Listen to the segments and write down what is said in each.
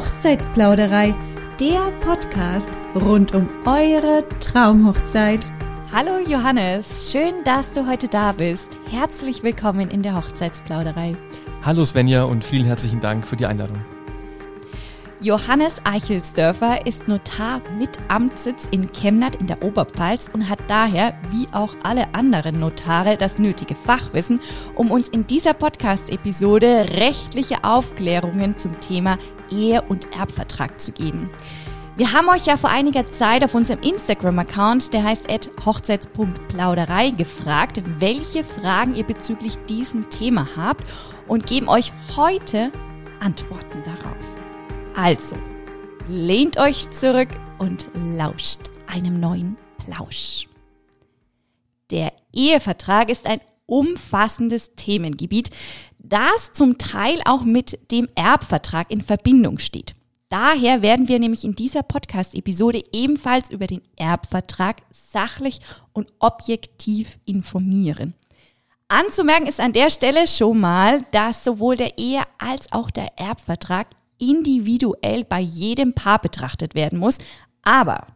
Hochzeitsplauderei, der Podcast rund um eure Traumhochzeit. Hallo Johannes, schön, dass du heute da bist. Herzlich willkommen in der Hochzeitsplauderei. Hallo Svenja und vielen herzlichen Dank für die Einladung. Johannes Eichelsdörfer ist Notar mit Amtssitz in Chemnat in der Oberpfalz und hat daher, wie auch alle anderen Notare, das nötige Fachwissen, um uns in dieser Podcast-Episode rechtliche Aufklärungen zum Thema Ehe- und Erbvertrag zu geben. Wir haben euch ja vor einiger Zeit auf unserem Instagram-Account, der heißt hochzeits.plauderei, gefragt, welche Fragen ihr bezüglich diesem Thema habt und geben euch heute Antworten darauf. Also, lehnt euch zurück und lauscht einem neuen Plausch. Der Ehevertrag ist ein umfassendes Themengebiet, das zum Teil auch mit dem Erbvertrag in Verbindung steht. Daher werden wir nämlich in dieser Podcast-Episode ebenfalls über den Erbvertrag sachlich und objektiv informieren. Anzumerken ist an der Stelle schon mal, dass sowohl der Ehe- als auch der Erbvertrag individuell bei jedem Paar betrachtet werden muss. Aber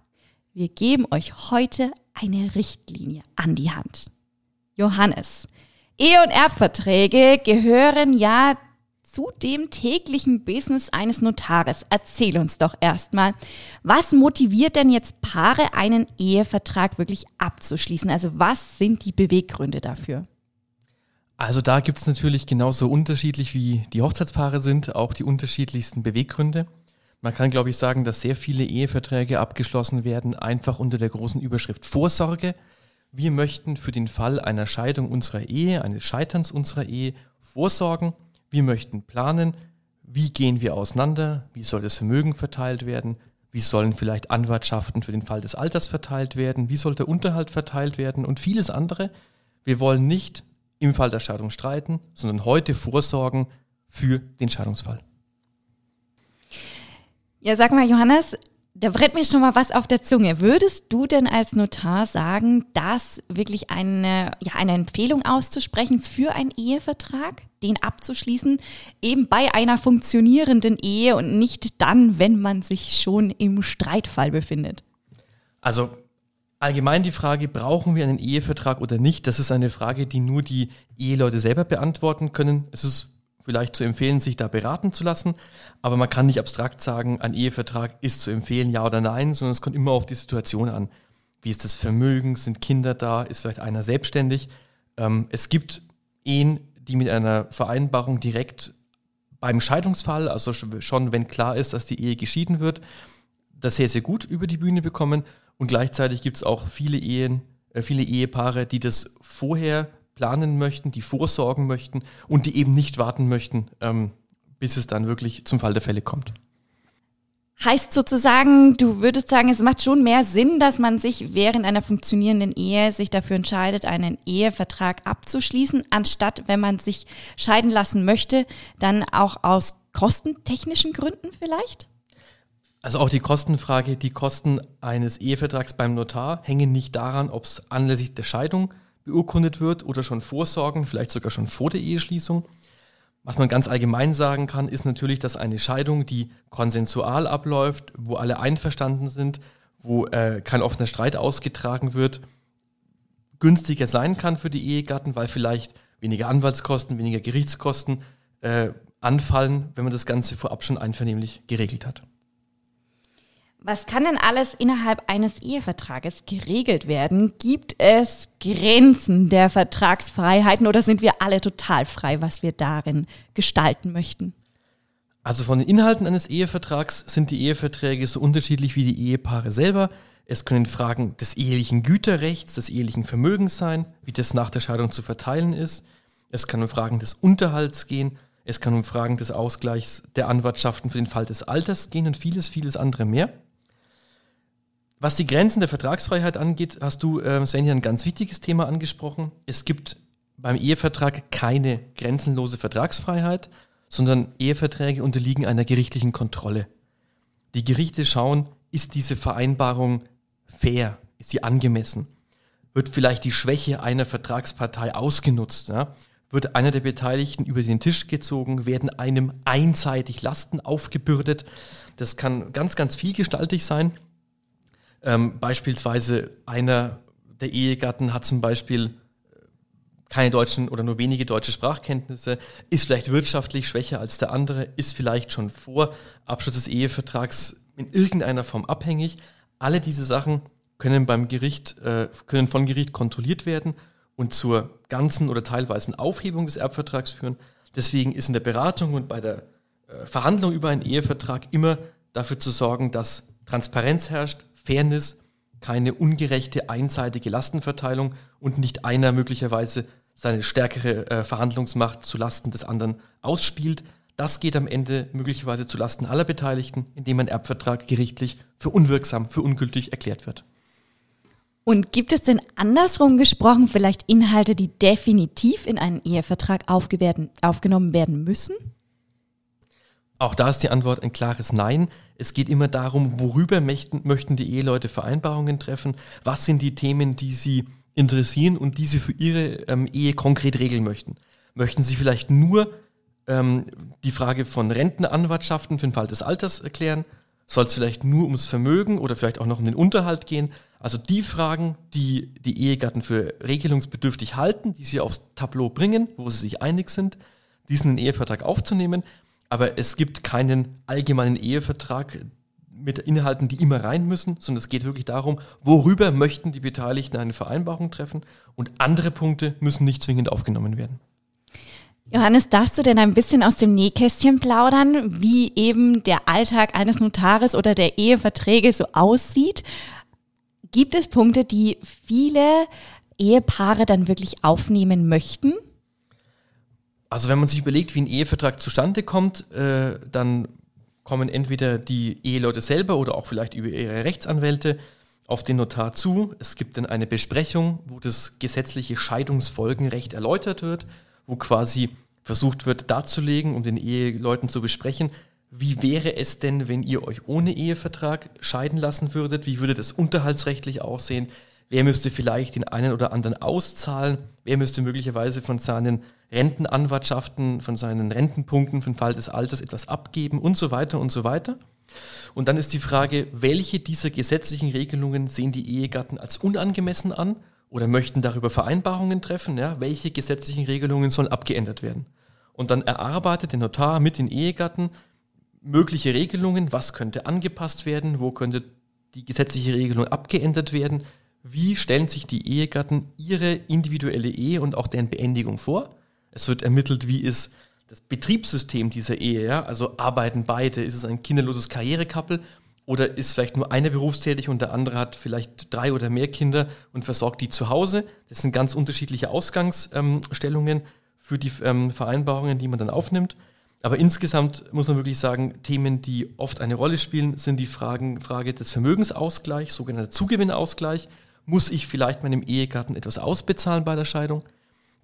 wir geben euch heute eine Richtlinie an die Hand. Johannes, Ehe- und Erbverträge gehören ja zu dem täglichen Business eines Notares. Erzähl uns doch erstmal, was motiviert denn jetzt Paare, einen Ehevertrag wirklich abzuschließen? Also was sind die Beweggründe dafür? Also da gibt es natürlich genauso unterschiedlich wie die Hochzeitspaare sind, auch die unterschiedlichsten Beweggründe. Man kann, glaube ich, sagen, dass sehr viele Eheverträge abgeschlossen werden, einfach unter der großen Überschrift Vorsorge. Wir möchten für den Fall einer Scheidung unserer Ehe, eines Scheiterns unserer Ehe vorsorgen. Wir möchten planen, wie gehen wir auseinander, wie soll das Vermögen verteilt werden, wie sollen vielleicht Anwartschaften für den Fall des Alters verteilt werden, wie soll der Unterhalt verteilt werden und vieles andere. Wir wollen nicht im Fall der Scheidung streiten, sondern heute vorsorgen für den Scheidungsfall. Ja, sag mal, Johannes, da brennt mir schon mal was auf der Zunge. Würdest du denn als Notar sagen, dass wirklich eine, ja, eine Empfehlung auszusprechen für einen Ehevertrag, den abzuschließen, eben bei einer funktionierenden Ehe und nicht dann, wenn man sich schon im Streitfall befindet? Also Allgemein die Frage, brauchen wir einen Ehevertrag oder nicht, das ist eine Frage, die nur die Eheleute selber beantworten können. Es ist vielleicht zu empfehlen, sich da beraten zu lassen, aber man kann nicht abstrakt sagen, ein Ehevertrag ist zu empfehlen, ja oder nein, sondern es kommt immer auf die Situation an. Wie ist das Vermögen? Sind Kinder da? Ist vielleicht einer selbstständig? Ähm, es gibt Ehen, die mit einer Vereinbarung direkt beim Scheidungsfall, also schon wenn klar ist, dass die Ehe geschieden wird, das sehr, sehr gut über die Bühne bekommen. Und gleichzeitig gibt es auch viele Ehen, äh, viele Ehepaare, die das vorher planen möchten, die vorsorgen möchten und die eben nicht warten möchten, ähm, bis es dann wirklich zum Fall der Fälle kommt. Heißt sozusagen, du würdest sagen, es macht schon mehr Sinn, dass man sich während einer funktionierenden Ehe sich dafür entscheidet, einen Ehevertrag abzuschließen, anstatt, wenn man sich scheiden lassen möchte, dann auch aus kostentechnischen Gründen vielleicht? Also auch die Kostenfrage, die Kosten eines Ehevertrags beim Notar hängen nicht daran, ob es anlässlich der Scheidung beurkundet wird oder schon vorsorgen, vielleicht sogar schon vor der Eheschließung. Was man ganz allgemein sagen kann, ist natürlich, dass eine Scheidung, die konsensual abläuft, wo alle einverstanden sind, wo äh, kein offener Streit ausgetragen wird, günstiger sein kann für die Ehegatten, weil vielleicht weniger Anwaltskosten, weniger Gerichtskosten äh, anfallen, wenn man das Ganze vorab schon einvernehmlich geregelt hat. Was kann denn alles innerhalb eines Ehevertrages geregelt werden? Gibt es Grenzen der Vertragsfreiheiten oder sind wir alle total frei, was wir darin gestalten möchten? Also von den Inhalten eines Ehevertrags sind die Eheverträge so unterschiedlich wie die Ehepaare selber. Es können Fragen des ehelichen Güterrechts, des ehelichen Vermögens sein, wie das nach der Scheidung zu verteilen ist. Es kann um Fragen des Unterhalts gehen. Es kann um Fragen des Ausgleichs der Anwartschaften für den Fall des Alters gehen und vieles, vieles andere mehr. Was die Grenzen der Vertragsfreiheit angeht, hast du, äh, Sven, ein ganz wichtiges Thema angesprochen. Es gibt beim Ehevertrag keine grenzenlose Vertragsfreiheit, sondern Eheverträge unterliegen einer gerichtlichen Kontrolle. Die Gerichte schauen, ist diese Vereinbarung fair, ist sie angemessen? Wird vielleicht die Schwäche einer Vertragspartei ausgenutzt? Ja? wird einer der Beteiligten über den Tisch gezogen, werden einem einseitig Lasten aufgebürdet. Das kann ganz, ganz vielgestaltig sein. Ähm, beispielsweise einer der Ehegatten hat zum Beispiel keine deutschen oder nur wenige deutsche Sprachkenntnisse, ist vielleicht wirtschaftlich schwächer als der andere, ist vielleicht schon vor Abschluss des Ehevertrags in irgendeiner Form abhängig. Alle diese Sachen können beim Gericht, äh, können von Gericht kontrolliert werden und zur ganzen oder teilweisen Aufhebung des Erbvertrags führen. Deswegen ist in der Beratung und bei der äh, Verhandlung über einen Ehevertrag immer dafür zu sorgen, dass Transparenz herrscht, Fairness, keine ungerechte einseitige Lastenverteilung und nicht einer möglicherweise seine stärkere äh, Verhandlungsmacht zu Lasten des anderen ausspielt. Das geht am Ende möglicherweise zu Lasten aller Beteiligten, indem ein Erbvertrag gerichtlich für unwirksam, für ungültig erklärt wird. Und gibt es denn andersrum gesprochen vielleicht Inhalte, die definitiv in einen Ehevertrag aufgenommen werden müssen? Auch da ist die Antwort ein klares Nein. Es geht immer darum, worüber möchten, möchten die Eheleute Vereinbarungen treffen, was sind die Themen, die sie interessieren und die sie für ihre ähm, Ehe konkret regeln möchten. Möchten sie vielleicht nur ähm, die Frage von Rentenanwartschaften für den Fall des Alters erklären? Soll es vielleicht nur ums Vermögen oder vielleicht auch noch um den Unterhalt gehen? Also die Fragen, die die Ehegatten für regelungsbedürftig halten, die sie aufs Tableau bringen, wo sie sich einig sind, diesen Ehevertrag aufzunehmen. Aber es gibt keinen allgemeinen Ehevertrag, mit Inhalten, die immer rein müssen, sondern es geht wirklich darum, worüber möchten die Beteiligten eine Vereinbarung treffen und andere Punkte müssen nicht zwingend aufgenommen werden. Johannes, darfst du denn ein bisschen aus dem Nähkästchen plaudern, wie eben der Alltag eines Notares oder der Eheverträge so aussieht? Gibt es Punkte, die viele Ehepaare dann wirklich aufnehmen möchten? Also wenn man sich überlegt, wie ein Ehevertrag zustande kommt, äh, dann kommen entweder die Eheleute selber oder auch vielleicht über ihre Rechtsanwälte auf den Notar zu. Es gibt dann eine Besprechung, wo das gesetzliche Scheidungsfolgenrecht erläutert wird, wo quasi versucht wird darzulegen, um den Eheleuten zu besprechen, wie wäre es denn, wenn ihr euch ohne Ehevertrag scheiden lassen würdet? Wie würde das unterhaltsrechtlich aussehen? Wer müsste vielleicht den einen oder anderen auszahlen? Wer müsste möglicherweise von seinen Rentenanwartschaften, von seinen Rentenpunkten für den Fall des Alters etwas abgeben und so weiter und so weiter. Und dann ist die Frage, welche dieser gesetzlichen Regelungen sehen die Ehegatten als unangemessen an oder möchten darüber Vereinbarungen treffen? Ja? Welche gesetzlichen Regelungen sollen abgeändert werden? Und dann erarbeitet der Notar mit den Ehegatten mögliche Regelungen, was könnte angepasst werden, wo könnte die gesetzliche Regelung abgeändert werden, wie stellen sich die Ehegatten ihre individuelle Ehe und auch deren Beendigung vor es wird ermittelt, wie ist das Betriebssystem dieser Ehe, ja? also arbeiten beide, ist es ein kinderloses Karrierekappel oder ist vielleicht nur einer berufstätig und der andere hat vielleicht drei oder mehr Kinder und versorgt die zu Hause. Das sind ganz unterschiedliche Ausgangsstellungen für die ähm, Vereinbarungen, die man dann aufnimmt. Aber insgesamt muss man wirklich sagen, Themen, die oft eine Rolle spielen, sind die Fragen, Frage des Vermögensausgleichs, sogenannter Zugewinnausgleich. Muss ich vielleicht meinem Ehegatten etwas ausbezahlen bei der Scheidung?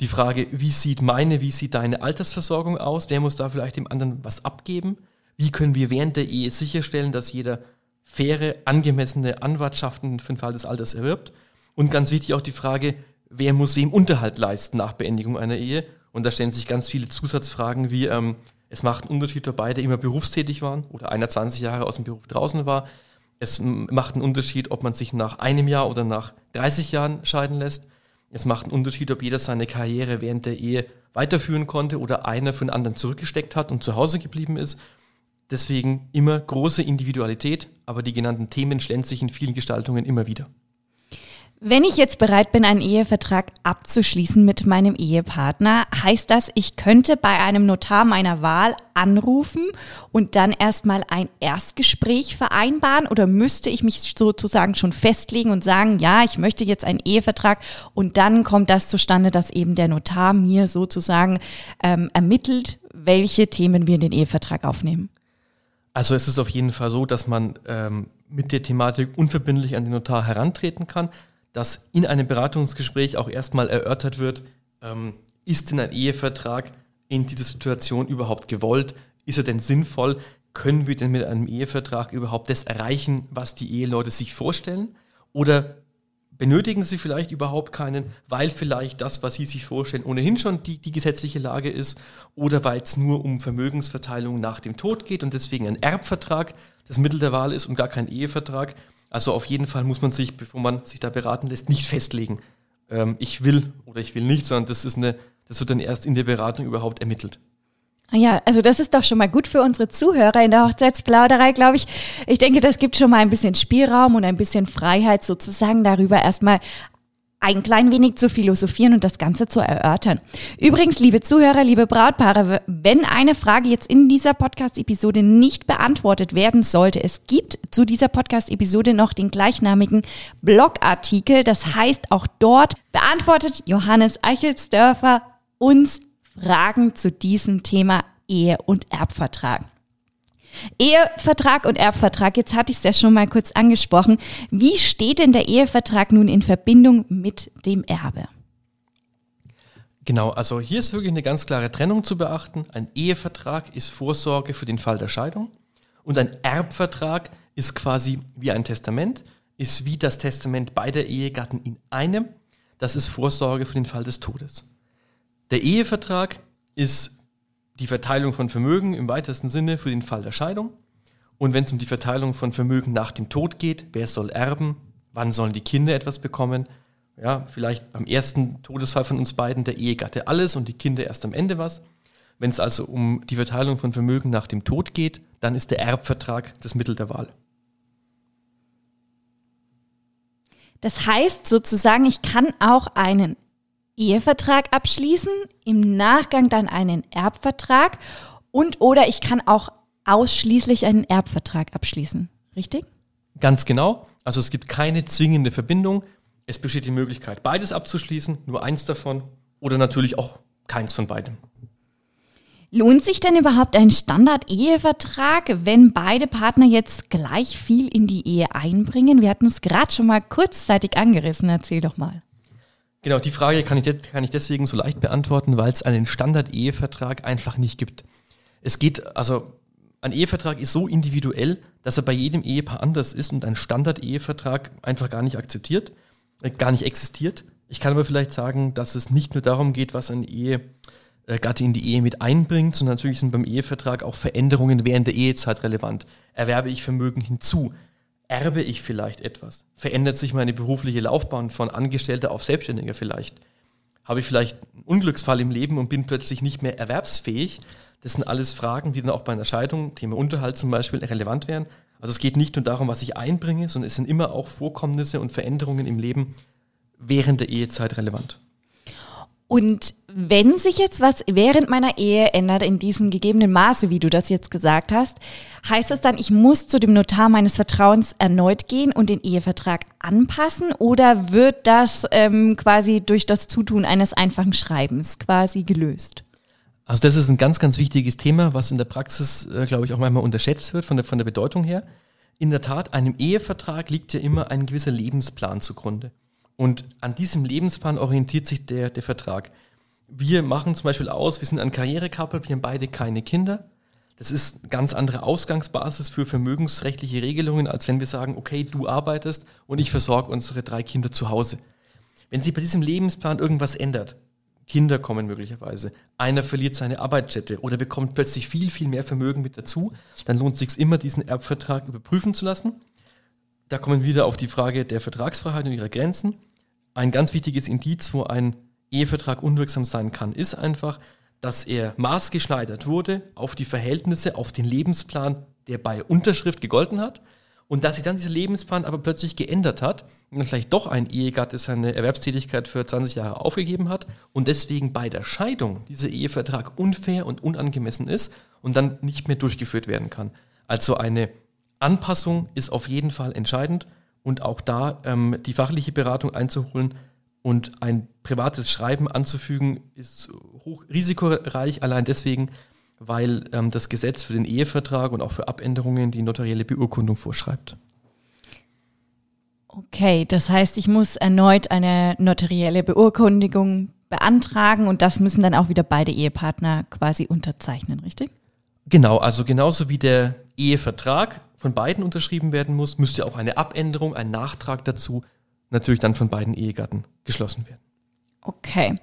die Frage, wie sieht meine, wie sieht deine Altersversorgung aus? Wer muss da vielleicht dem anderen was abgeben? Wie können wir während der Ehe sicherstellen, dass jeder faire, angemessene Anwartschaften für den Fall des Alters erwirbt? Und ganz wichtig auch die Frage, wer muss wem Unterhalt leisten nach Beendigung einer Ehe? Und da stellen sich ganz viele Zusatzfragen wie, ähm, es macht einen Unterschied, ob beide immer berufstätig waren oder einer 20 Jahre aus dem Beruf draußen war. Es macht einen Unterschied, ob man sich nach einem Jahr oder nach 30 Jahren scheiden lässt. Es macht einen Unterschied, ob jeder seine Karriere während der Ehe weiterführen konnte oder einer den anderen zurückgesteckt hat und zu Hause geblieben ist. Deswegen immer große Individualität, aber die genannten Themen stellen sich in vielen Gestaltungen immer wieder. Wenn ich jetzt bereit bin, einen Ehevertrag abzuschließen mit meinem Ehepartner, heißt das, ich könnte bei einem Notar meiner Wahl anrufen und dann erstmal ein Erstgespräch vereinbaren oder müsste ich mich sozusagen schon festlegen und sagen, ja, ich möchte jetzt einen Ehevertrag und dann kommt das zustande, dass eben der Notar mir sozusagen ähm, ermittelt, welche Themen wir in den Ehevertrag aufnehmen? Also es ist auf jeden Fall so, dass man ähm, mit der Thematik unverbindlich an den Notar herantreten kann dass in einem Beratungsgespräch auch erstmal erörtert wird, ähm, ist denn ein Ehevertrag in dieser Situation überhaupt gewollt? Ist er denn sinnvoll? Können wir denn mit einem Ehevertrag überhaupt das erreichen, was die Eheleute sich vorstellen? Oder benötigen sie vielleicht überhaupt keinen, weil vielleicht das, was sie sich vorstellen, ohnehin schon die, die gesetzliche Lage ist oder weil es nur um Vermögensverteilung nach dem Tod geht und deswegen ein Erbvertrag das Mittel der Wahl ist und gar kein Ehevertrag. Also auf jeden Fall muss man sich, bevor man sich da beraten lässt, nicht festlegen, ähm, ich will oder ich will nicht, sondern das ist eine, das wird dann erst in der Beratung überhaupt ermittelt. Ah ja, also das ist doch schon mal gut für unsere Zuhörer in der Hochzeitsplauderei, glaube ich. Ich denke, das gibt schon mal ein bisschen Spielraum und ein bisschen Freiheit sozusagen darüber erstmal ein klein wenig zu philosophieren und das Ganze zu erörtern. Übrigens, liebe Zuhörer, liebe Brautpaare, wenn eine Frage jetzt in dieser Podcast-Episode nicht beantwortet werden sollte, es gibt zu dieser Podcast-Episode noch den gleichnamigen Blogartikel. Das heißt, auch dort beantwortet Johannes Eichelsdörfer uns Fragen zu diesem Thema Ehe und Erbvertrag. Ehevertrag und Erbvertrag, jetzt hatte ich es ja schon mal kurz angesprochen. Wie steht denn der Ehevertrag nun in Verbindung mit dem Erbe? Genau, also hier ist wirklich eine ganz klare Trennung zu beachten. Ein Ehevertrag ist Vorsorge für den Fall der Scheidung und ein Erbvertrag ist quasi wie ein Testament, ist wie das Testament beider Ehegatten in einem. Das ist Vorsorge für den Fall des Todes. Der Ehevertrag ist die Verteilung von Vermögen im weitesten Sinne für den Fall der Scheidung. Und wenn es um die Verteilung von Vermögen nach dem Tod geht, wer soll erben, wann sollen die Kinder etwas bekommen, ja, vielleicht beim ersten Todesfall von uns beiden der Ehegatte alles und die Kinder erst am Ende was. Wenn es also um die Verteilung von Vermögen nach dem Tod geht, dann ist der Erbvertrag das Mittel der Wahl. Das heißt sozusagen, ich kann auch einen Ehevertrag abschließen, im Nachgang dann einen Erbvertrag und oder ich kann auch ausschließlich einen Erbvertrag abschließen. Richtig? Ganz genau. Also es gibt keine zwingende Verbindung. Es besteht die Möglichkeit, beides abzuschließen, nur eins davon oder natürlich auch keins von beidem. Lohnt sich denn überhaupt ein Standard-Ehevertrag, wenn beide Partner jetzt gleich viel in die Ehe einbringen? Wir hatten es gerade schon mal kurzzeitig angerissen. Erzähl doch mal. Genau, die Frage kann ich, kann ich deswegen so leicht beantworten, weil es einen Standard-Ehevertrag einfach nicht gibt. Es geht, also ein Ehevertrag ist so individuell, dass er bei jedem Ehepaar anders ist und ein Standard-Ehevertrag einfach gar nicht akzeptiert, äh, gar nicht existiert. Ich kann aber vielleicht sagen, dass es nicht nur darum geht, was ein Ehegatte in die Ehe mit einbringt, sondern natürlich sind beim Ehevertrag auch Veränderungen während der Ehezeit relevant. Erwerbe ich Vermögen hinzu? Erbe ich vielleicht etwas? Verändert sich meine berufliche Laufbahn von Angestellter auf Selbstständiger vielleicht? Habe ich vielleicht einen Unglücksfall im Leben und bin plötzlich nicht mehr erwerbsfähig? Das sind alles Fragen, die dann auch bei einer Scheidung, Thema Unterhalt zum Beispiel, relevant wären. Also es geht nicht nur darum, was ich einbringe, sondern es sind immer auch Vorkommnisse und Veränderungen im Leben während der Ehezeit relevant. Und wenn sich jetzt was während meiner Ehe ändert in diesem gegebenen Maße, wie du das jetzt gesagt hast, heißt es dann, ich muss zu dem Notar meines Vertrauens erneut gehen und den Ehevertrag anpassen oder wird das ähm, quasi durch das Zutun eines einfachen Schreibens quasi gelöst? Also das ist ein ganz, ganz wichtiges Thema, was in der Praxis, äh, glaube ich, auch manchmal unterschätzt wird von der, von der Bedeutung her. In der Tat, einem Ehevertrag liegt ja immer ein gewisser Lebensplan zugrunde. Und an diesem Lebensplan orientiert sich der, der Vertrag. Wir machen zum Beispiel aus, wir sind ein Karrierekappel, wir haben beide keine Kinder. Das ist eine ganz andere Ausgangsbasis für vermögensrechtliche Regelungen, als wenn wir sagen, okay, du arbeitest und ich versorge unsere drei Kinder zu Hause. Wenn sich bei diesem Lebensplan irgendwas ändert, Kinder kommen möglicherweise, einer verliert seine Arbeitsstätte oder bekommt plötzlich viel, viel mehr Vermögen mit dazu, dann lohnt es sich immer, diesen Erbvertrag überprüfen zu lassen. Da kommen wir wieder auf die Frage der Vertragsfreiheit und ihrer Grenzen. Ein ganz wichtiges Indiz, wo ein Ehevertrag unwirksam sein kann, ist einfach, dass er maßgeschneidert wurde auf die Verhältnisse, auf den Lebensplan, der bei Unterschrift gegolten hat. Und dass sich dann dieser Lebensplan aber plötzlich geändert hat und dann vielleicht doch ein Ehegatte seine Erwerbstätigkeit für 20 Jahre aufgegeben hat und deswegen bei der Scheidung dieser Ehevertrag unfair und unangemessen ist und dann nicht mehr durchgeführt werden kann. Also eine Anpassung ist auf jeden Fall entscheidend und auch da ähm, die fachliche Beratung einzuholen und ein privates Schreiben anzufügen, ist hoch risikoreich, allein deswegen, weil ähm, das Gesetz für den Ehevertrag und auch für Abänderungen die notarielle Beurkundung vorschreibt. Okay, das heißt, ich muss erneut eine notarielle Beurkundigung beantragen und das müssen dann auch wieder beide Ehepartner quasi unterzeichnen, richtig? Genau, also genauso wie der Ehevertrag von beiden unterschrieben werden muss, müsste auch eine Abänderung, ein Nachtrag dazu natürlich dann von beiden Ehegatten geschlossen werden. Okay.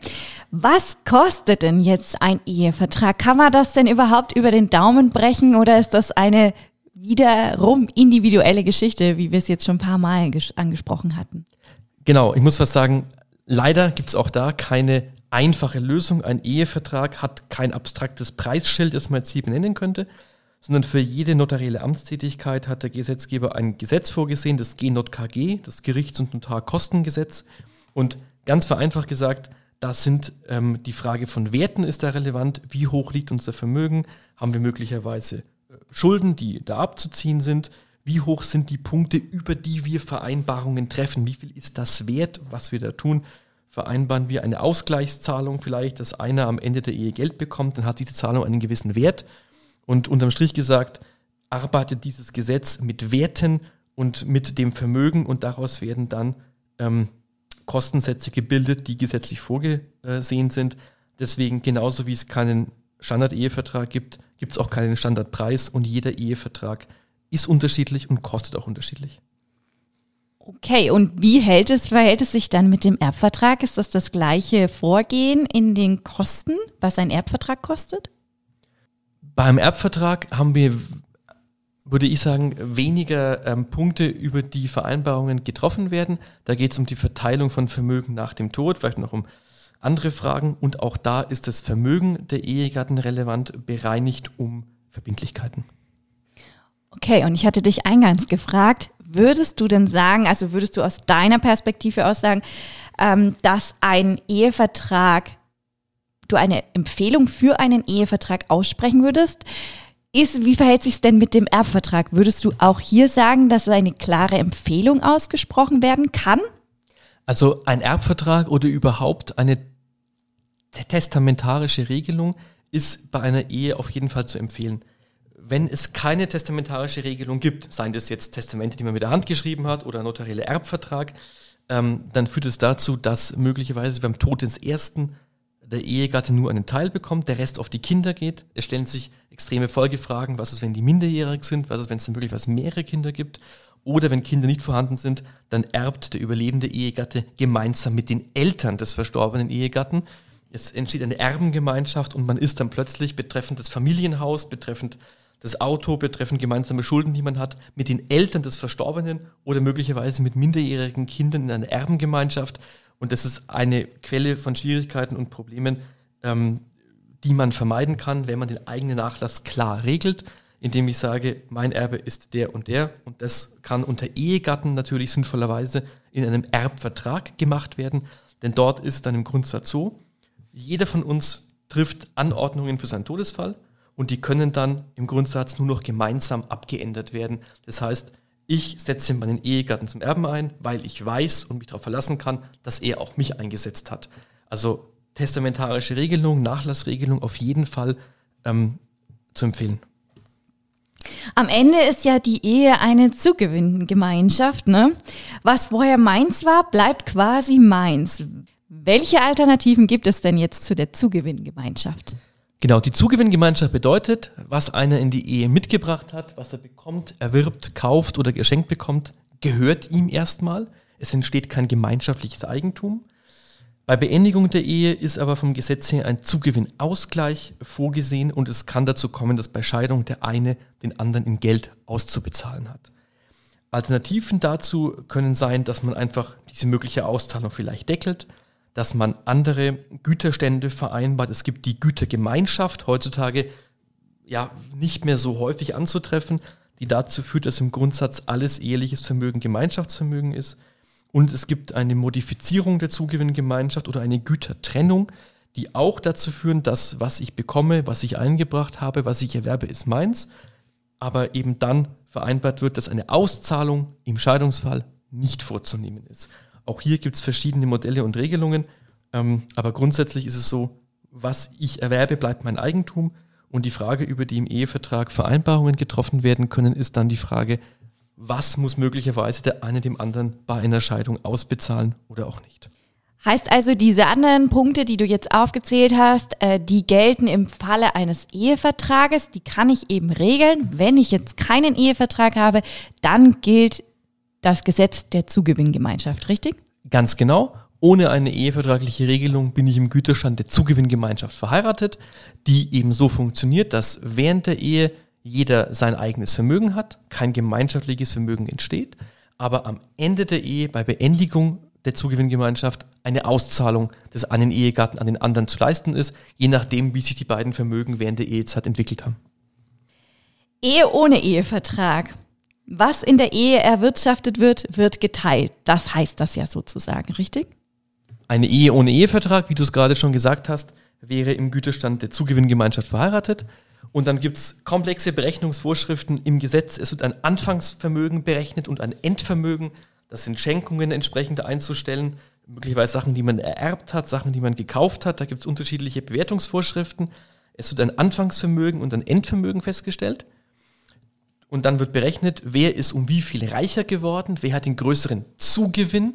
Was kostet denn jetzt ein Ehevertrag? Kann man das denn überhaupt über den Daumen brechen oder ist das eine wiederum individuelle Geschichte, wie wir es jetzt schon ein paar Mal angesprochen hatten? Genau, ich muss was sagen, leider gibt es auch da keine einfache Lösung. Ein Ehevertrag hat kein abstraktes Preisschild, das man jetzt hier benennen könnte, sondern für jede notarielle Amtstätigkeit hat der Gesetzgeber ein Gesetz vorgesehen, das GNOTKG, das Gerichts- und Notarkostengesetz. Und ganz vereinfacht gesagt, da sind ähm, die Frage von Werten ist da relevant, wie hoch liegt unser Vermögen, haben wir möglicherweise äh, Schulden, die da abzuziehen sind, wie hoch sind die Punkte, über die wir Vereinbarungen treffen, wie viel ist das wert, was wir da tun. Vereinbaren wir eine Ausgleichszahlung vielleicht, dass einer am Ende der Ehe Geld bekommt, dann hat diese Zahlung einen gewissen Wert. Und unterm Strich gesagt, arbeitet dieses Gesetz mit Werten und mit dem Vermögen und daraus werden dann ähm, Kostensätze gebildet, die gesetzlich vorgesehen sind. Deswegen genauso wie es keinen Standard-Ehevertrag gibt, gibt es auch keinen Standardpreis und jeder Ehevertrag ist unterschiedlich und kostet auch unterschiedlich. Okay, und wie hält es, verhält es sich dann mit dem Erbvertrag? Ist das das gleiche Vorgehen in den Kosten, was ein Erbvertrag kostet? Beim Erbvertrag haben wir, würde ich sagen, weniger ähm, Punkte, über die Vereinbarungen getroffen werden. Da geht es um die Verteilung von Vermögen nach dem Tod, vielleicht noch um andere Fragen. Und auch da ist das Vermögen der Ehegatten relevant, bereinigt um Verbindlichkeiten. Okay, und ich hatte dich eingangs gefragt, würdest du denn sagen, also würdest du aus deiner Perspektive aus sagen, ähm, dass ein Ehevertrag, du eine Empfehlung für einen Ehevertrag aussprechen würdest? Ist, wie verhält sich es denn mit dem Erbvertrag? Würdest du auch hier sagen, dass eine klare Empfehlung ausgesprochen werden kann? Also ein Erbvertrag oder überhaupt eine testamentarische Regelung ist bei einer Ehe auf jeden Fall zu empfehlen wenn es keine testamentarische Regelung gibt, seien das jetzt Testamente, die man mit der Hand geschrieben hat oder notarielle Erbvertrag, ähm, dann führt es dazu, dass möglicherweise beim Tod des Ersten der Ehegatte nur einen Teil bekommt, der Rest auf die Kinder geht. Es stellen sich extreme Folgefragen, was ist, wenn die minderjährig sind, was ist, wenn es dann möglicherweise mehrere Kinder gibt. Oder wenn Kinder nicht vorhanden sind, dann erbt der überlebende Ehegatte gemeinsam mit den Eltern des verstorbenen Ehegatten. Es entsteht eine Erbengemeinschaft und man ist dann plötzlich betreffend das Familienhaus, betreffend das Auto betreffend gemeinsame Schulden, die man hat, mit den Eltern des Verstorbenen oder möglicherweise mit minderjährigen Kindern in einer Erbengemeinschaft. Und das ist eine Quelle von Schwierigkeiten und Problemen, ähm, die man vermeiden kann, wenn man den eigenen Nachlass klar regelt, indem ich sage, mein Erbe ist der und der. Und das kann unter Ehegatten natürlich sinnvollerweise in einem Erbvertrag gemacht werden. Denn dort ist dann im Grundsatz so, jeder von uns trifft Anordnungen für seinen Todesfall und die können dann im Grundsatz nur noch gemeinsam abgeändert werden. Das heißt, ich setze meinen Ehegatten zum Erben ein, weil ich weiß und mich darauf verlassen kann, dass er auch mich eingesetzt hat. Also testamentarische Regelung, Nachlassregelung auf jeden Fall ähm, zu empfehlen. Am Ende ist ja die Ehe eine Zugewinngemeinschaft. Ne? Was vorher meins war, bleibt quasi meins. Welche Alternativen gibt es denn jetzt zu der Zugewinngemeinschaft? Genau, die Zugewinngemeinschaft bedeutet, was einer in die Ehe mitgebracht hat, was er bekommt, erwirbt, kauft oder geschenkt bekommt, gehört ihm erstmal. Es entsteht kein gemeinschaftliches Eigentum. Bei Beendigung der Ehe ist aber vom Gesetz her ein Zugewinnausgleich vorgesehen und es kann dazu kommen, dass bei Scheidung der eine den anderen in Geld auszubezahlen hat. Alternativen dazu können sein, dass man einfach diese mögliche Auszahlung vielleicht deckelt, dass man andere Güterstände vereinbart. Es gibt die Gütergemeinschaft heutzutage ja nicht mehr so häufig anzutreffen, die dazu führt, dass im Grundsatz alles eheliches Vermögen Gemeinschaftsvermögen ist. Und es gibt eine Modifizierung der Zugewinngemeinschaft oder eine Gütertrennung, die auch dazu führen, dass was ich bekomme, was ich eingebracht habe, was ich erwerbe, ist meins. Aber eben dann vereinbart wird, dass eine Auszahlung im Scheidungsfall nicht vorzunehmen ist. Auch hier gibt es verschiedene Modelle und Regelungen, ähm, aber grundsätzlich ist es so, was ich erwerbe, bleibt mein Eigentum. Und die Frage, über die im Ehevertrag Vereinbarungen getroffen werden können, ist dann die Frage, was muss möglicherweise der eine dem anderen bei einer Scheidung ausbezahlen oder auch nicht. Heißt also, diese anderen Punkte, die du jetzt aufgezählt hast, äh, die gelten im Falle eines Ehevertrages, die kann ich eben regeln. Wenn ich jetzt keinen Ehevertrag habe, dann gilt das Gesetz der Zugewinngemeinschaft, richtig? Ganz genau. Ohne eine ehevertragliche Regelung bin ich im Güterstand der Zugewinngemeinschaft verheiratet, die eben so funktioniert, dass während der Ehe jeder sein eigenes Vermögen hat, kein gemeinschaftliches Vermögen entsteht, aber am Ende der Ehe bei Beendigung der Zugewinngemeinschaft eine Auszahlung des einen Ehegatten an den anderen zu leisten ist, je nachdem, wie sich die beiden Vermögen während der Ehezeit entwickelt haben. Ehe ohne Ehevertrag. Was in der Ehe erwirtschaftet wird, wird geteilt. Das heißt das ja sozusagen, richtig? Eine Ehe ohne Ehevertrag, wie du es gerade schon gesagt hast, wäre im Güterstand der Zugewinngemeinschaft verheiratet. Und dann gibt es komplexe Berechnungsvorschriften im Gesetz. Es wird ein Anfangsvermögen berechnet und ein Endvermögen. Das sind Schenkungen entsprechend einzustellen, möglicherweise Sachen, die man ererbt hat, Sachen, die man gekauft hat. Da gibt es unterschiedliche Bewertungsvorschriften. Es wird ein Anfangsvermögen und ein Endvermögen festgestellt. Und dann wird berechnet, wer ist um wie viel reicher geworden, wer hat den größeren Zugewinn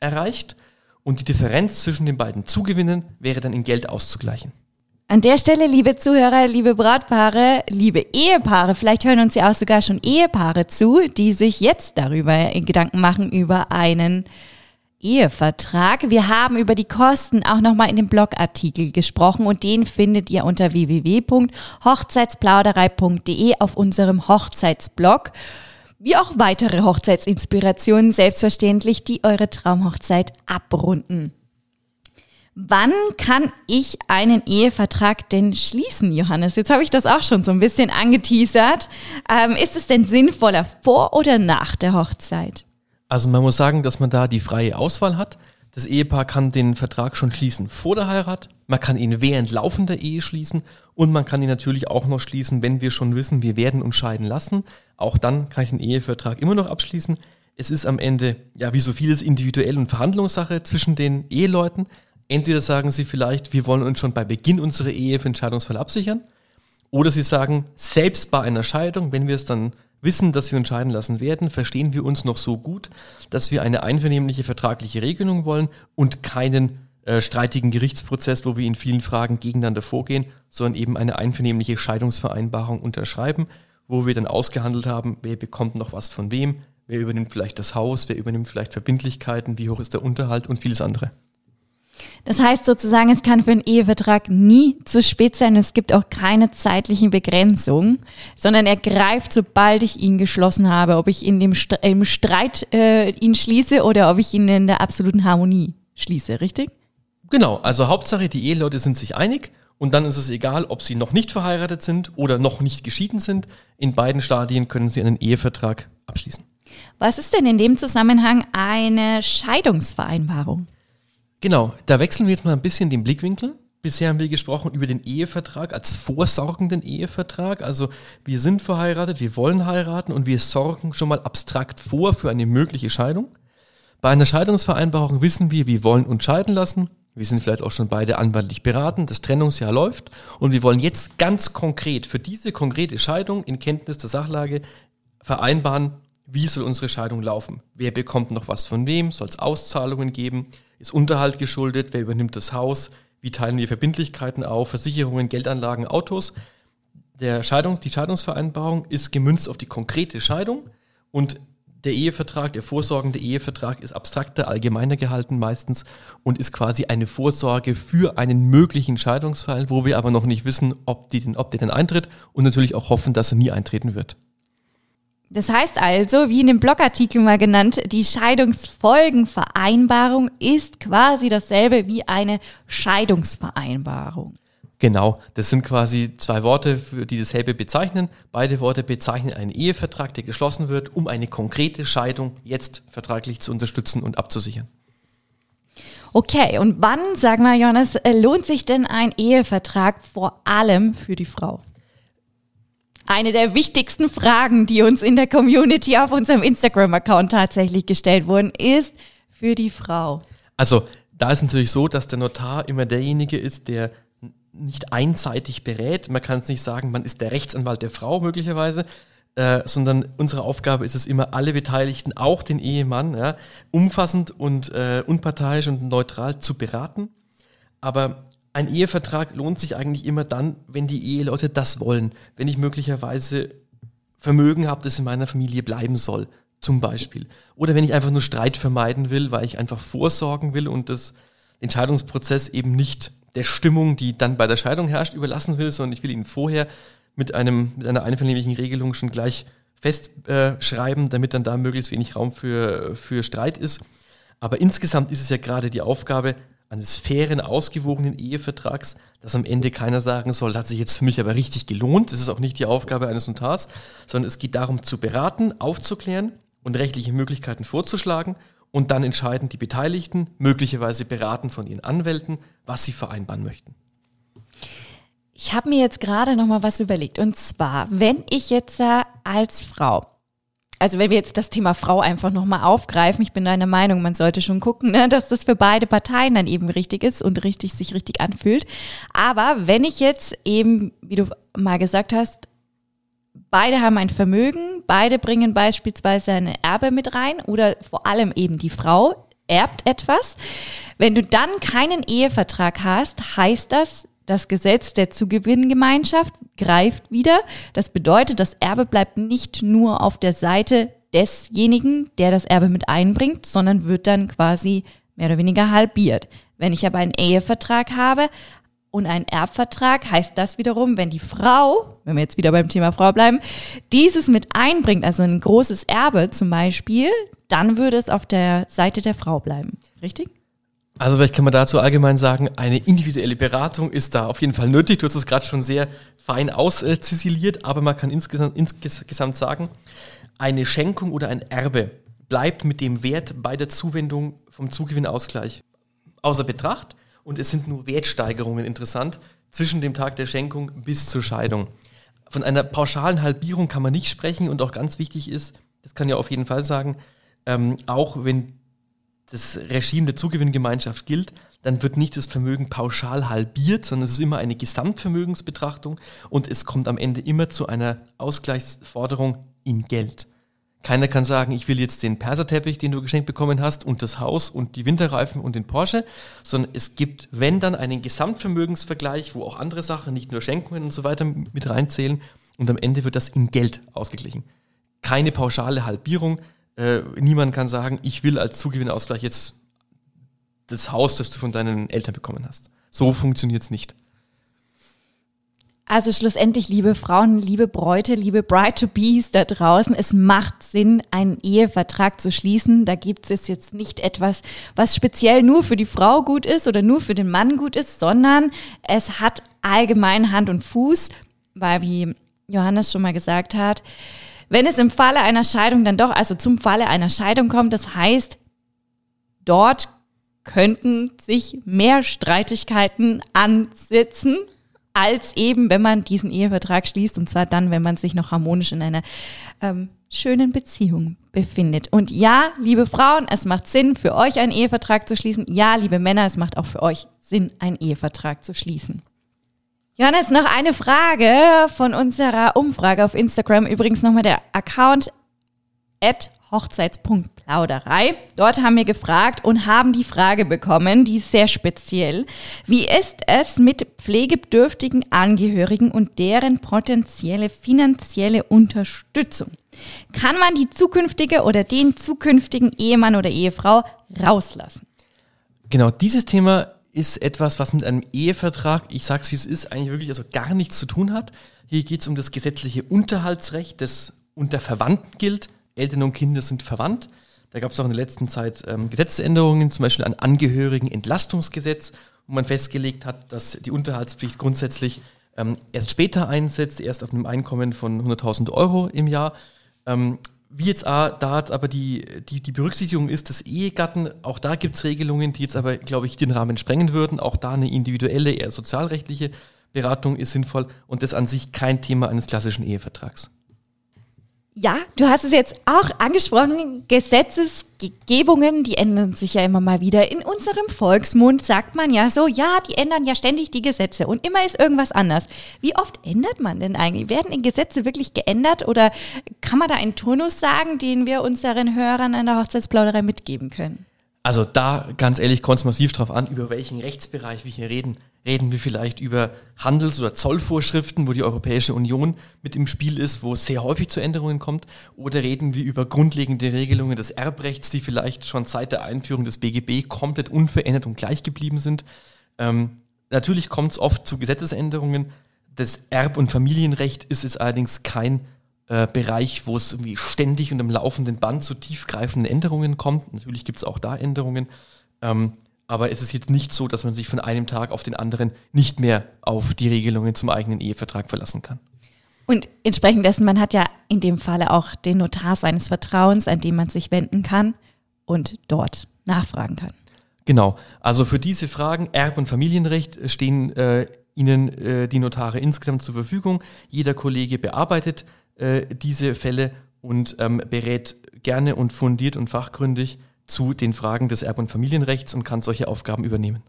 erreicht und die Differenz zwischen den beiden Zugewinnen wäre dann in Geld auszugleichen. An der Stelle, liebe Zuhörer, liebe Brautpaare, liebe Ehepaare, vielleicht hören uns ja auch sogar schon Ehepaare zu, die sich jetzt darüber Gedanken machen über einen Ehevertrag. Wir haben über die Kosten auch nochmal in dem Blogartikel gesprochen und den findet ihr unter www.hochzeitsplauderei.de auf unserem Hochzeitsblog wie auch weitere Hochzeitsinspirationen selbstverständlich, die eure Traumhochzeit abrunden. Wann kann ich einen Ehevertrag denn schließen, Johannes? Jetzt habe ich das auch schon so ein bisschen angeteasert. Ähm, ist es denn sinnvoller vor oder nach der Hochzeit? Also man muss sagen, dass man da die freie Auswahl hat. Das Ehepaar kann den Vertrag schon schließen vor der Heirat, man kann ihn während laufender Ehe schließen und man kann ihn natürlich auch noch schließen, wenn wir schon wissen, wir werden uns scheiden lassen. Auch dann kann ich den Ehevertrag immer noch abschließen. Es ist am Ende, ja, wie so vieles individuell und Verhandlungssache zwischen den Eheleuten. Entweder sagen sie vielleicht, wir wollen uns schon bei Beginn unserer Ehe für Entscheidungsfall absichern. Oder sie sagen, selbst bei einer Scheidung, wenn wir es dann wissen, dass wir entscheiden lassen werden, verstehen wir uns noch so gut, dass wir eine einvernehmliche vertragliche Regelung wollen und keinen äh, streitigen Gerichtsprozess, wo wir in vielen Fragen gegeneinander vorgehen, sondern eben eine einvernehmliche Scheidungsvereinbarung unterschreiben, wo wir dann ausgehandelt haben, wer bekommt noch was von wem, wer übernimmt vielleicht das Haus, wer übernimmt vielleicht Verbindlichkeiten, wie hoch ist der Unterhalt und vieles andere. Das heißt sozusagen, es kann für einen Ehevertrag nie zu spät sein. Es gibt auch keine zeitlichen Begrenzungen, sondern er greift, sobald ich ihn geschlossen habe, ob ich in dem St im Streit äh, ihn schließe oder ob ich ihn in der absoluten Harmonie schließe, richtig? Genau, also Hauptsache, die Eheleute sind sich einig und dann ist es egal, ob sie noch nicht verheiratet sind oder noch nicht geschieden sind. In beiden Stadien können sie einen Ehevertrag abschließen. Was ist denn in dem Zusammenhang eine Scheidungsvereinbarung? Genau, da wechseln wir jetzt mal ein bisschen den Blickwinkel. Bisher haben wir gesprochen über den Ehevertrag als vorsorgenden Ehevertrag. Also wir sind verheiratet, wir wollen heiraten und wir sorgen schon mal abstrakt vor für eine mögliche Scheidung. Bei einer Scheidungsvereinbarung wissen wir, wir wollen uns scheiden lassen. Wir sind vielleicht auch schon beide anwaltlich beraten, das Trennungsjahr läuft und wir wollen jetzt ganz konkret für diese konkrete Scheidung in Kenntnis der Sachlage vereinbaren, wie soll unsere Scheidung laufen? Wer bekommt noch was von wem? Soll es Auszahlungen geben? Ist Unterhalt geschuldet? Wer übernimmt das Haus? Wie teilen wir Verbindlichkeiten auf? Versicherungen, Geldanlagen, Autos? Der Scheidung, die Scheidungsvereinbarung ist gemünzt auf die konkrete Scheidung und der Ehevertrag, der vorsorgende Ehevertrag ist abstrakter, allgemeiner gehalten meistens und ist quasi eine Vorsorge für einen möglichen Scheidungsfall, wo wir aber noch nicht wissen, ob, die, ob der denn eintritt und natürlich auch hoffen, dass er nie eintreten wird. Das heißt also, wie in dem Blogartikel mal genannt, die Scheidungsfolgenvereinbarung ist quasi dasselbe wie eine Scheidungsvereinbarung. Genau, das sind quasi zwei Worte, für die dasselbe bezeichnen. Beide Worte bezeichnen einen Ehevertrag, der geschlossen wird, um eine konkrete Scheidung jetzt vertraglich zu unterstützen und abzusichern. Okay, und wann, sagen wir Johannes, lohnt sich denn ein Ehevertrag vor allem für die Frau? Eine der wichtigsten Fragen, die uns in der Community auf unserem Instagram-Account tatsächlich gestellt wurden, ist für die Frau. Also da ist natürlich so, dass der Notar immer derjenige ist, der nicht einseitig berät. Man kann es nicht sagen, man ist der Rechtsanwalt der Frau möglicherweise, äh, sondern unsere Aufgabe ist es immer, alle Beteiligten, auch den Ehemann, ja, umfassend und äh, unparteiisch und neutral zu beraten. Aber ein Ehevertrag lohnt sich eigentlich immer dann, wenn die Eheleute das wollen. Wenn ich möglicherweise Vermögen habe, das in meiner Familie bleiben soll. Zum Beispiel. Oder wenn ich einfach nur Streit vermeiden will, weil ich einfach vorsorgen will und das Entscheidungsprozess eben nicht der Stimmung, die dann bei der Scheidung herrscht, überlassen will, sondern ich will ihn vorher mit, einem, mit einer einvernehmlichen Regelung schon gleich festschreiben, äh, damit dann da möglichst wenig Raum für, für Streit ist. Aber insgesamt ist es ja gerade die Aufgabe eines fairen, ausgewogenen Ehevertrags, dass am Ende keiner sagen soll, das hat sich jetzt für mich aber richtig gelohnt. Das ist auch nicht die Aufgabe eines Notars, sondern es geht darum zu beraten, aufzuklären und rechtliche Möglichkeiten vorzuschlagen und dann entscheiden die Beteiligten, möglicherweise beraten von ihren Anwälten, was sie vereinbaren möchten. Ich habe mir jetzt gerade noch mal was überlegt. Und zwar, wenn ich jetzt äh, als Frau, also wenn wir jetzt das Thema Frau einfach noch mal aufgreifen, ich bin deiner Meinung, man sollte schon gucken, ne, dass das für beide Parteien dann eben richtig ist und richtig sich richtig anfühlt. Aber wenn ich jetzt eben, wie du mal gesagt hast, beide haben ein Vermögen, beide bringen beispielsweise eine Erbe mit rein oder vor allem eben die Frau erbt etwas. Wenn du dann keinen Ehevertrag hast, heißt das, das Gesetz der Zugewinngemeinschaft greift wieder. Das bedeutet, das Erbe bleibt nicht nur auf der Seite desjenigen, der das Erbe mit einbringt, sondern wird dann quasi mehr oder weniger halbiert. Wenn ich aber einen Ehevertrag habe und einen Erbvertrag, heißt das wiederum, wenn die Frau, wenn wir jetzt wieder beim Thema Frau bleiben, dieses mit einbringt, also ein großes Erbe zum Beispiel, dann würde es auf der Seite der Frau bleiben. Richtig? Also vielleicht kann man dazu allgemein sagen, eine individuelle Beratung ist da auf jeden Fall nötig. Du hast es gerade schon sehr fein auszisiliert, aber man kann insgesamt, insgesamt sagen, eine Schenkung oder ein Erbe bleibt mit dem Wert bei der Zuwendung vom Zugewinnausgleich außer Betracht und es sind nur Wertsteigerungen interessant zwischen dem Tag der Schenkung bis zur Scheidung. Von einer pauschalen Halbierung kann man nicht sprechen und auch ganz wichtig ist, das kann ja auf jeden Fall sagen, ähm, auch wenn das Regime der Zugewinngemeinschaft gilt, dann wird nicht das Vermögen pauschal halbiert, sondern es ist immer eine Gesamtvermögensbetrachtung und es kommt am Ende immer zu einer Ausgleichsforderung in Geld. Keiner kann sagen, ich will jetzt den Perserteppich, den du geschenkt bekommen hast, und das Haus und die Winterreifen und den Porsche, sondern es gibt, wenn dann, einen Gesamtvermögensvergleich, wo auch andere Sachen, nicht nur Schenkungen und so weiter mit reinzählen, und am Ende wird das in Geld ausgeglichen. Keine pauschale Halbierung, äh, niemand kann sagen, ich will als Zugewinnausgleich jetzt das Haus, das du von deinen Eltern bekommen hast. So funktioniert es nicht. Also schlussendlich, liebe Frauen, liebe Bräute, liebe Bride-to-Bees da draußen, es macht Sinn, einen Ehevertrag zu schließen. Da gibt es jetzt nicht etwas, was speziell nur für die Frau gut ist oder nur für den Mann gut ist, sondern es hat allgemein Hand und Fuß, weil wie Johannes schon mal gesagt hat, wenn es im Falle einer Scheidung dann doch, also zum Falle einer Scheidung kommt, das heißt, dort könnten sich mehr Streitigkeiten ansetzen, als eben, wenn man diesen Ehevertrag schließt, und zwar dann, wenn man sich noch harmonisch in einer ähm, schönen Beziehung befindet. Und ja, liebe Frauen, es macht Sinn, für euch einen Ehevertrag zu schließen. Ja, liebe Männer, es macht auch für euch Sinn, einen Ehevertrag zu schließen. Johannes, noch eine Frage von unserer Umfrage auf Instagram. Übrigens nochmal der Account at hochzeits.plauderei. Dort haben wir gefragt und haben die Frage bekommen, die ist sehr speziell. Wie ist es mit pflegebedürftigen Angehörigen und deren potenzielle finanzielle Unterstützung? Kann man die zukünftige oder den zukünftigen Ehemann oder Ehefrau rauslassen? Genau, dieses Thema ist etwas, was mit einem Ehevertrag, ich sage es wie es ist, eigentlich wirklich also gar nichts zu tun hat. Hier geht es um das gesetzliche Unterhaltsrecht, das unter Verwandten gilt. Eltern und Kinder sind verwandt. Da gab es auch in der letzten Zeit ähm, Gesetzesänderungen, zum Beispiel ein Angehörigenentlastungsgesetz, wo man festgelegt hat, dass die Unterhaltspflicht grundsätzlich ähm, erst später einsetzt, erst auf einem Einkommen von 100.000 Euro im Jahr. Ähm, wie jetzt da jetzt aber die, die, die Berücksichtigung ist des Ehegatten, auch da gibt es Regelungen, die jetzt aber, glaube ich, den Rahmen sprengen würden. Auch da eine individuelle, eher sozialrechtliche Beratung ist sinnvoll und das an sich kein Thema eines klassischen Ehevertrags. Ja, du hast es jetzt auch angesprochen. Gesetzesgebungen, die ändern sich ja immer mal wieder. In unserem Volksmund sagt man ja so, ja, die ändern ja ständig die Gesetze und immer ist irgendwas anders. Wie oft ändert man denn eigentlich? Werden die Gesetze wirklich geändert oder kann man da einen Turnus sagen, den wir unseren Hörern an der Hochzeitsplauderei mitgeben können? Also da, ganz ehrlich, kommt es massiv drauf an, über welchen Rechtsbereich wir hier reden. Reden wir vielleicht über Handels- oder Zollvorschriften, wo die Europäische Union mit im Spiel ist, wo es sehr häufig zu Änderungen kommt? Oder reden wir über grundlegende Regelungen des Erbrechts, die vielleicht schon seit der Einführung des BGB komplett unverändert und gleich geblieben sind? Ähm, natürlich kommt es oft zu Gesetzesänderungen. Das Erb- und Familienrecht ist es allerdings kein äh, Bereich, wo es irgendwie ständig und im laufenden Band zu tiefgreifenden Änderungen kommt. Natürlich gibt es auch da Änderungen. Ähm, aber es ist jetzt nicht so, dass man sich von einem Tag auf den anderen nicht mehr auf die Regelungen zum eigenen Ehevertrag verlassen kann. Und entsprechend dessen, man hat ja in dem Falle auch den Notar seines Vertrauens, an dem man sich wenden kann und dort nachfragen kann. Genau. Also für diese Fragen Erb- und Familienrecht stehen äh, Ihnen äh, die Notare insgesamt zur Verfügung. Jeder Kollege bearbeitet äh, diese Fälle und ähm, berät gerne und fundiert und fachgründig zu den Fragen des Erb- und Familienrechts und kann solche Aufgaben übernehmen.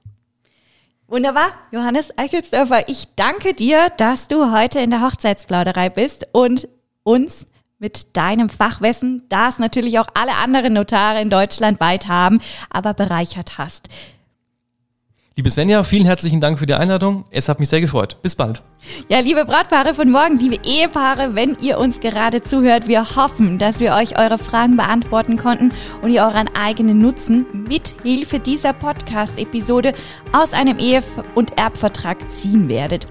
Wunderbar, Johannes Eichelsdörfer, ich danke dir, dass du heute in der Hochzeitsplauderei bist und uns mit deinem Fachwissen, das natürlich auch alle anderen Notare in Deutschland weit haben, aber bereichert hast. Liebe Svenja, vielen herzlichen Dank für die Einladung. Es hat mich sehr gefreut. Bis bald. Ja, liebe Brautpaare von morgen, liebe Ehepaare, wenn ihr uns gerade zuhört, wir hoffen, dass wir euch eure Fragen beantworten konnten und ihr euren eigenen Nutzen mit Hilfe dieser Podcast-Episode aus einem Ehe- und Erbvertrag ziehen werdet.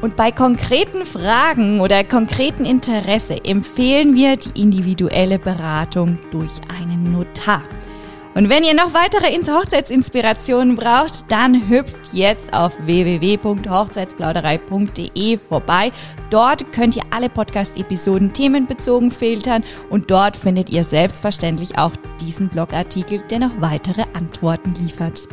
Und bei konkreten Fragen oder konkreten Interesse empfehlen wir die individuelle Beratung durch einen Notar. Und wenn ihr noch weitere Hochzeitsinspirationen braucht, dann hüpft jetzt auf www.hochzeitsplauderei.de vorbei. Dort könnt ihr alle Podcast-Episoden themenbezogen filtern und dort findet ihr selbstverständlich auch diesen Blogartikel, der noch weitere Antworten liefert.